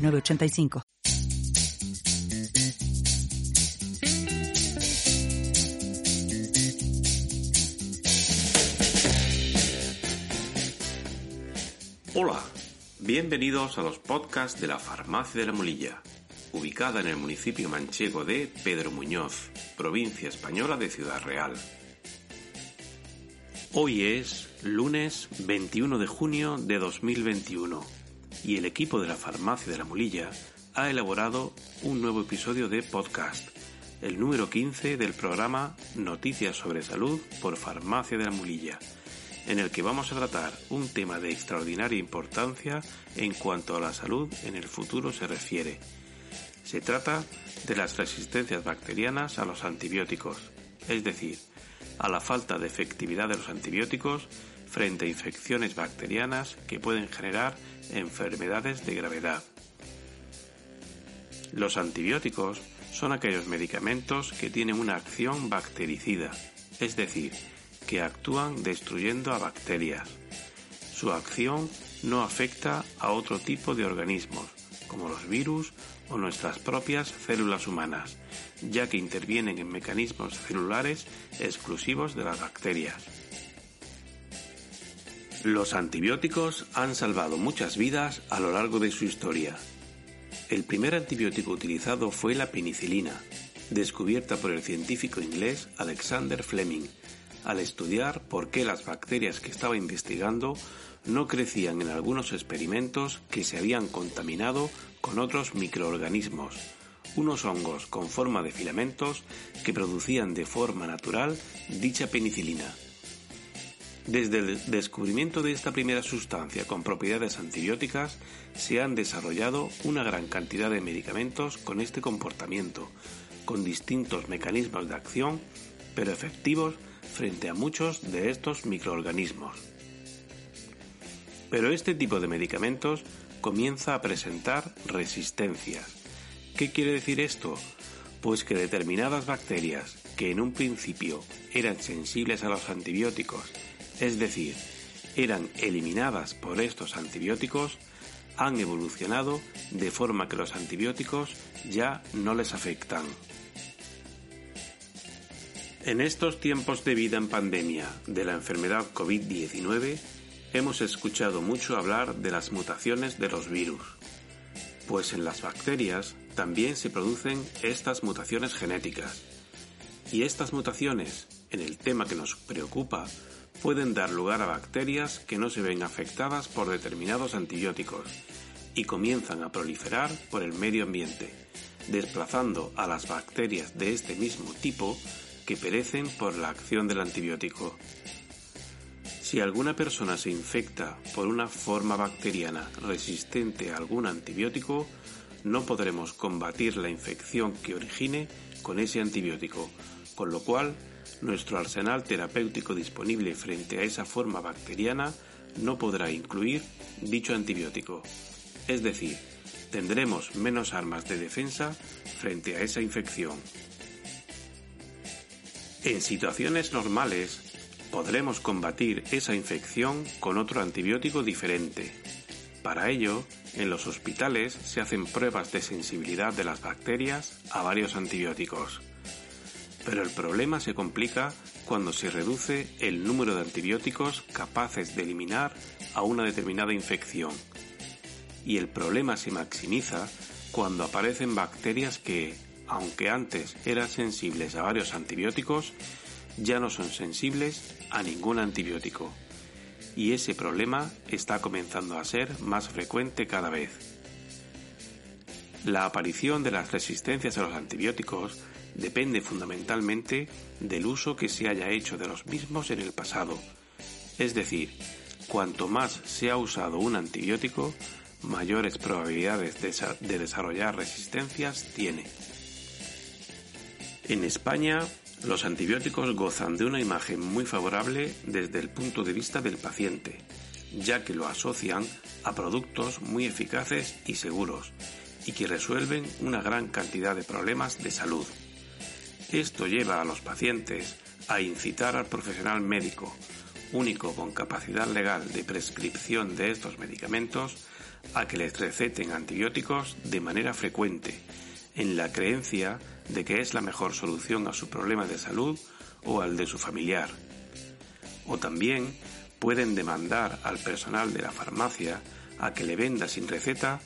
906985. Hola, bienvenidos a los podcasts de la Farmacia de la Molilla, ubicada en el municipio manchego de Pedro Muñoz, provincia española de Ciudad Real. Hoy es lunes 21 de junio de 2021 y el equipo de la Farmacia de la Molilla ha elaborado un nuevo episodio de podcast, el número 15 del programa Noticias sobre Salud por Farmacia de la Molilla en el que vamos a tratar un tema de extraordinaria importancia en cuanto a la salud en el futuro se refiere. Se trata de las resistencias bacterianas a los antibióticos, es decir, a la falta de efectividad de los antibióticos frente a infecciones bacterianas que pueden generar enfermedades de gravedad. Los antibióticos son aquellos medicamentos que tienen una acción bactericida, es decir, que actúan destruyendo a bacterias. Su acción no afecta a otro tipo de organismos, como los virus o nuestras propias células humanas, ya que intervienen en mecanismos celulares exclusivos de las bacterias. Los antibióticos han salvado muchas vidas a lo largo de su historia. El primer antibiótico utilizado fue la penicilina, descubierta por el científico inglés Alexander Fleming al estudiar por qué las bacterias que estaba investigando no crecían en algunos experimentos que se habían contaminado con otros microorganismos, unos hongos con forma de filamentos que producían de forma natural dicha penicilina. Desde el descubrimiento de esta primera sustancia con propiedades antibióticas, se han desarrollado una gran cantidad de medicamentos con este comportamiento, con distintos mecanismos de acción, pero efectivos frente a muchos de estos microorganismos. Pero este tipo de medicamentos comienza a presentar resistencias. ¿Qué quiere decir esto? Pues que determinadas bacterias que en un principio eran sensibles a los antibióticos, es decir, eran eliminadas por estos antibióticos, han evolucionado de forma que los antibióticos ya no les afectan. En estos tiempos de vida en pandemia de la enfermedad COVID-19, hemos escuchado mucho hablar de las mutaciones de los virus, pues en las bacterias también se producen estas mutaciones genéticas. Y estas mutaciones, en el tema que nos preocupa, pueden dar lugar a bacterias que no se ven afectadas por determinados antibióticos y comienzan a proliferar por el medio ambiente, desplazando a las bacterias de este mismo tipo que perecen por la acción del antibiótico. Si alguna persona se infecta por una forma bacteriana resistente a algún antibiótico, no podremos combatir la infección que origine con ese antibiótico, con lo cual nuestro arsenal terapéutico disponible frente a esa forma bacteriana no podrá incluir dicho antibiótico. Es decir, tendremos menos armas de defensa frente a esa infección. En situaciones normales, podremos combatir esa infección con otro antibiótico diferente. Para ello, en los hospitales se hacen pruebas de sensibilidad de las bacterias a varios antibióticos. Pero el problema se complica cuando se reduce el número de antibióticos capaces de eliminar a una determinada infección. Y el problema se maximiza cuando aparecen bacterias que, aunque antes eran sensibles a varios antibióticos, ya no son sensibles a ningún antibiótico. Y ese problema está comenzando a ser más frecuente cada vez. La aparición de las resistencias a los antibióticos depende fundamentalmente del uso que se haya hecho de los mismos en el pasado. Es decir, cuanto más se ha usado un antibiótico, mayores probabilidades de, desarrollar resistencias tiene. En España, los antibióticos gozan de una imagen muy favorable desde el punto de vista del paciente, ya que lo asocian a productos muy eficaces y seguros y que resuelven una gran cantidad de problemas de salud. Esto lleva a los pacientes a incitar al profesional médico, único con capacidad legal de prescripción de estos medicamentos, a que les receten antibióticos de manera frecuente, en la creencia de que es la mejor solución a su problema de salud o al de su familiar. O también pueden demandar al personal de la farmacia a que le venda sin receta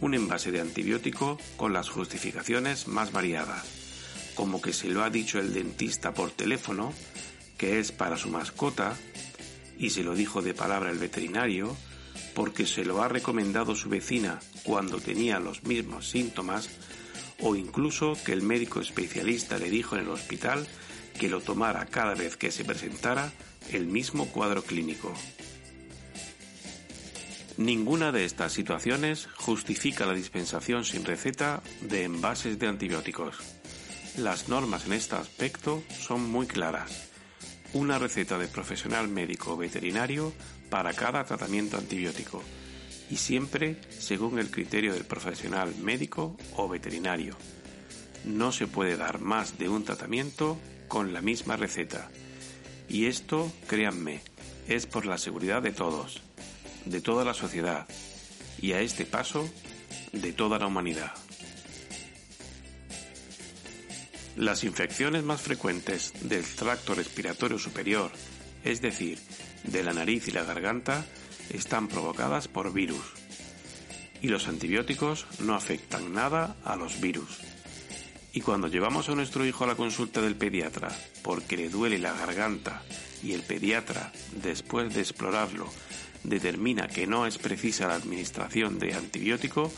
un envase de antibiótico con las justificaciones más variadas, como que se lo ha dicho el dentista por teléfono, que es para su mascota, y se lo dijo de palabra el veterinario, porque se lo ha recomendado su vecina cuando tenía los mismos síntomas, o incluso que el médico especialista le dijo en el hospital que lo tomara cada vez que se presentara el mismo cuadro clínico. Ninguna de estas situaciones justifica la dispensación sin receta de envases de antibióticos. Las normas en este aspecto son muy claras. Una receta de profesional médico o veterinario para cada tratamiento antibiótico y siempre según el criterio del profesional médico o veterinario. No se puede dar más de un tratamiento con la misma receta. Y esto, créanme, es por la seguridad de todos, de toda la sociedad y a este paso de toda la humanidad. Las infecciones más frecuentes del tracto respiratorio superior, es decir, de la nariz y la garganta, están provocadas por virus. Y los antibióticos no afectan nada a los virus. Y cuando llevamos a nuestro hijo a la consulta del pediatra porque le duele la garganta y el pediatra, después de explorarlo, determina que no es precisa la administración de antibiótico,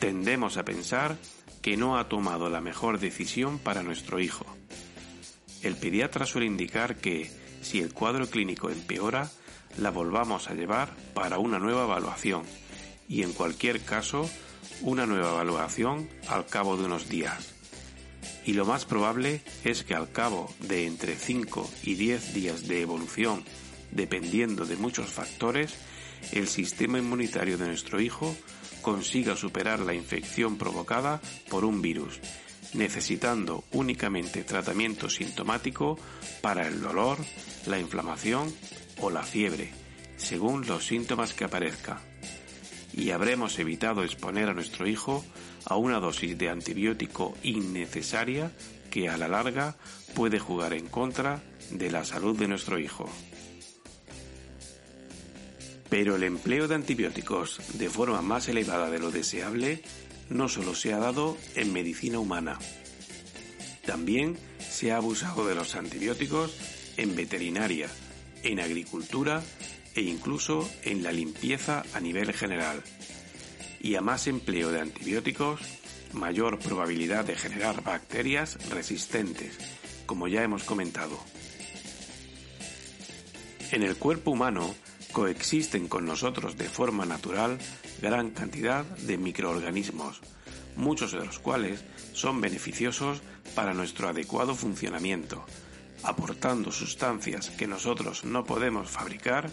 tendemos a pensar que no ha tomado la mejor decisión para nuestro hijo. El pediatra suele indicar que, si el cuadro clínico empeora, la volvamos a llevar para una nueva evaluación y en cualquier caso una nueva evaluación al cabo de unos días. Y lo más probable es que al cabo de entre 5 y 10 días de evolución dependiendo de muchos factores, el sistema inmunitario de nuestro hijo consiga superar la infección provocada por un virus, necesitando únicamente tratamiento sintomático para el dolor, la inflamación o la fiebre, según los síntomas que aparezcan. Y habremos evitado exponer a nuestro hijo a una dosis de antibiótico innecesaria que a la larga puede jugar en contra de la salud de nuestro hijo. Pero el empleo de antibióticos de forma más elevada de lo deseable no solo se ha dado en medicina humana. También se ha abusado de los antibióticos en veterinaria, en agricultura e incluso en la limpieza a nivel general. Y a más empleo de antibióticos, mayor probabilidad de generar bacterias resistentes, como ya hemos comentado. En el cuerpo humano coexisten con nosotros de forma natural gran cantidad de microorganismos, muchos de los cuales son beneficiosos para nuestro adecuado funcionamiento, aportando sustancias que nosotros no podemos fabricar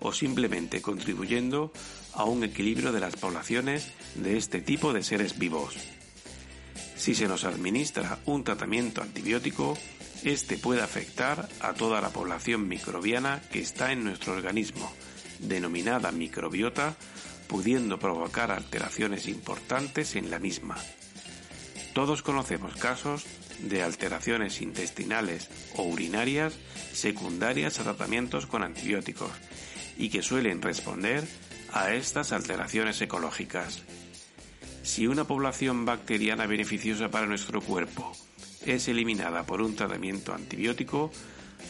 o simplemente contribuyendo a un equilibrio de las poblaciones de este tipo de seres vivos. Si se nos administra un tratamiento antibiótico, este puede afectar a toda la población microbiana que está en nuestro organismo, denominada microbiota, pudiendo provocar alteraciones importantes en la misma. Todos conocemos casos de alteraciones intestinales o urinarias secundarias a tratamientos con antibióticos y que suelen responder a estas alteraciones ecológicas. Si una población bacteriana beneficiosa para nuestro cuerpo es eliminada por un tratamiento antibiótico,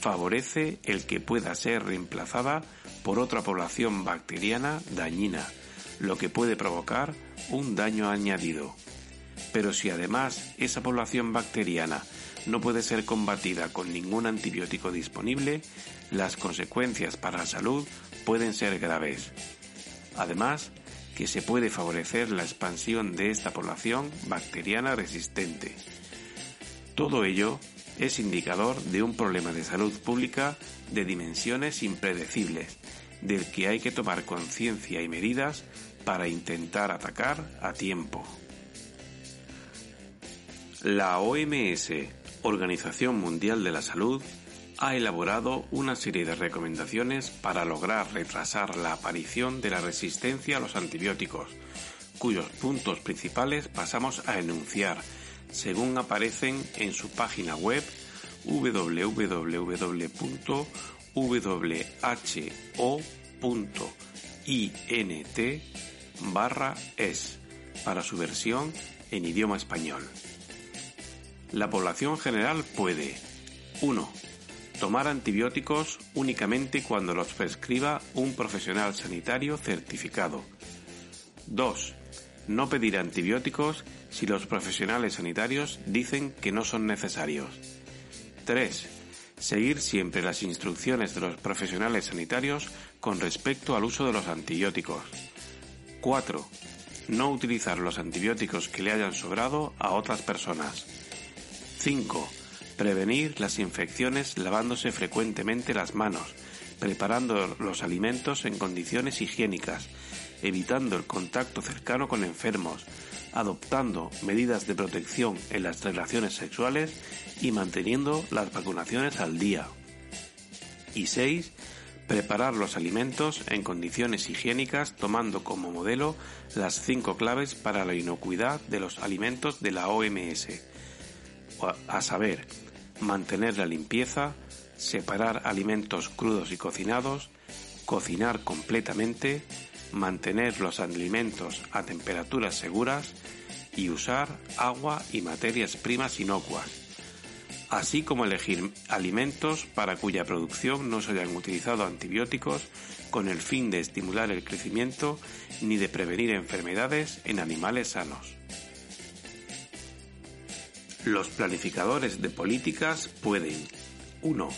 favorece el que pueda ser reemplazada por otra población bacteriana dañina, lo que puede provocar un daño añadido. Pero si además esa población bacteriana no puede ser combatida con ningún antibiótico disponible, las consecuencias para la salud pueden ser graves. Además, que se puede favorecer la expansión de esta población bacteriana resistente. Todo ello es indicador de un problema de salud pública de dimensiones impredecibles, del que hay que tomar conciencia y medidas para intentar atacar a tiempo. La OMS, Organización Mundial de la Salud, ha elaborado una serie de recomendaciones para lograr retrasar la aparición de la resistencia a los antibióticos, cuyos puntos principales pasamos a enunciar, según aparecen en su página web www.who.int barra es para su versión en idioma español. La población general puede 1 Tomar antibióticos únicamente cuando los prescriba un profesional sanitario certificado. 2. No pedir antibióticos si los profesionales sanitarios dicen que no son necesarios. 3. Seguir siempre las instrucciones de los profesionales sanitarios con respecto al uso de los antibióticos. 4. No utilizar los antibióticos que le hayan sobrado a otras personas. 5 Prevenir las infecciones lavándose frecuentemente las manos, preparando los alimentos en condiciones higiénicas, evitando el contacto cercano con enfermos, adoptando medidas de protección en las relaciones sexuales y manteniendo las vacunaciones al día. Y 6. Preparar los alimentos en condiciones higiénicas tomando como modelo las cinco claves para la inocuidad de los alimentos de la OMS, a saber, mantener la limpieza, separar alimentos crudos y cocinados, cocinar completamente, mantener los alimentos a temperaturas seguras y usar agua y materias primas inocuas, así como elegir alimentos para cuya producción no se hayan utilizado antibióticos con el fin de estimular el crecimiento ni de prevenir enfermedades en animales sanos. Los planificadores de políticas pueden 1.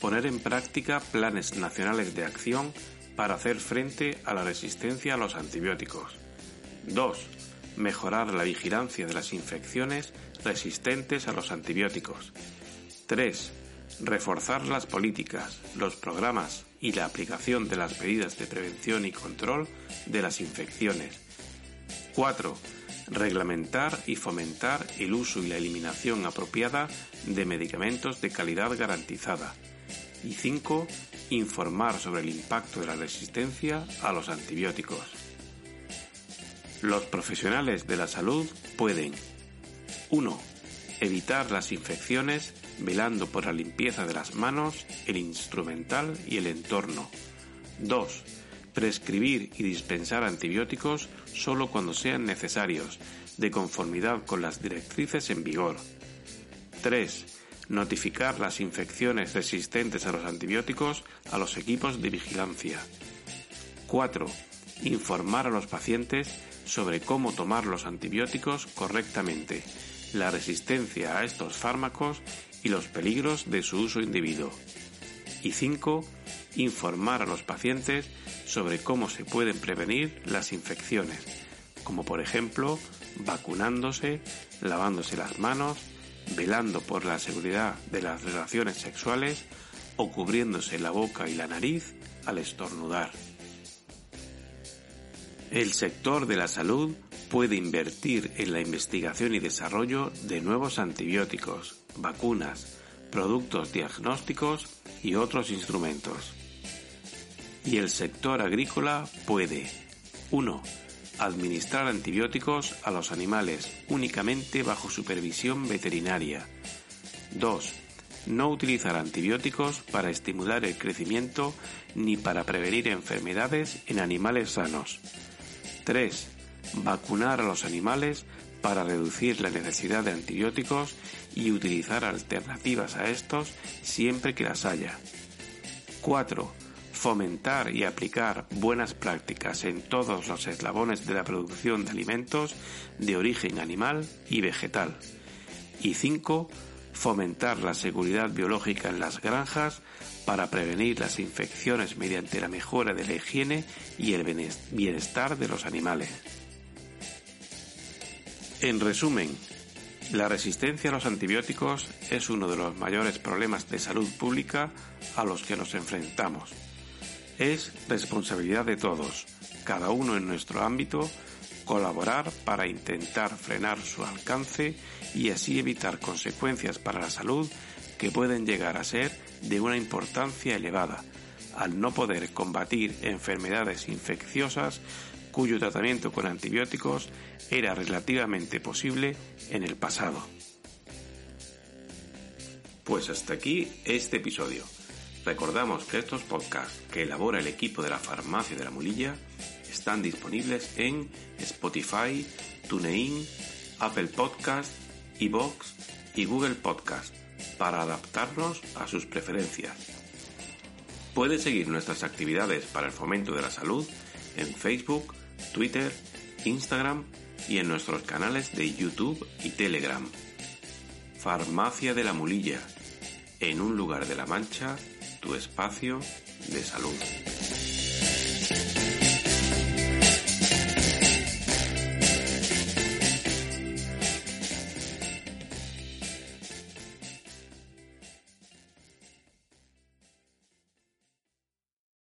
Poner en práctica planes nacionales de acción para hacer frente a la resistencia a los antibióticos. 2. Mejorar la vigilancia de las infecciones resistentes a los antibióticos. 3. Reforzar las políticas, los programas y la aplicación de las medidas de prevención y control de las infecciones. 4 reglamentar y fomentar el uso y la eliminación apropiada de medicamentos de calidad garantizada. Y 5. Informar sobre el impacto de la resistencia a los antibióticos. Los profesionales de la salud pueden 1. Evitar las infecciones velando por la limpieza de las manos, el instrumental y el entorno. 2 prescribir y dispensar antibióticos solo cuando sean necesarios, de conformidad con las directrices en vigor. 3. Notificar las infecciones resistentes a los antibióticos a los equipos de vigilancia. 4. Informar a los pacientes sobre cómo tomar los antibióticos correctamente, la resistencia a estos fármacos y los peligros de su uso individuo. Y 5 informar a los pacientes sobre cómo se pueden prevenir las infecciones, como por ejemplo vacunándose, lavándose las manos, velando por la seguridad de las relaciones sexuales o cubriéndose la boca y la nariz al estornudar. El sector de la salud puede invertir en la investigación y desarrollo de nuevos antibióticos, vacunas, productos diagnósticos y otros instrumentos y el sector agrícola puede 1. Administrar antibióticos a los animales únicamente bajo supervisión veterinaria. 2. No utilizar antibióticos para estimular el crecimiento ni para prevenir enfermedades en animales sanos. 3. Vacunar a los animales para reducir la necesidad de antibióticos y utilizar alternativas a estos siempre que las haya. 4 fomentar y aplicar buenas prácticas en todos los eslabones de la producción de alimentos de origen animal y vegetal. Y 5. fomentar la seguridad biológica en las granjas para prevenir las infecciones mediante la mejora de la higiene y el bienestar de los animales. En resumen, la resistencia a los antibióticos es uno de los mayores problemas de salud pública a los que nos enfrentamos. Es responsabilidad de todos, cada uno en nuestro ámbito, colaborar para intentar frenar su alcance y así evitar consecuencias para la salud que pueden llegar a ser de una importancia elevada, al no poder combatir enfermedades infecciosas cuyo tratamiento con antibióticos era relativamente posible en el pasado. Pues hasta aquí este episodio. Recordamos que estos podcasts que elabora el equipo de la Farmacia de la Mulilla están disponibles en Spotify, TuneIn, Apple Podcast, iBox y Google Podcast para adaptarnos a sus preferencias. Puede seguir nuestras actividades para el fomento de la salud en Facebook, Twitter, Instagram y en nuestros canales de YouTube y Telegram. Farmacia de la Mulilla, en un lugar de la Mancha, tu espacio de salud.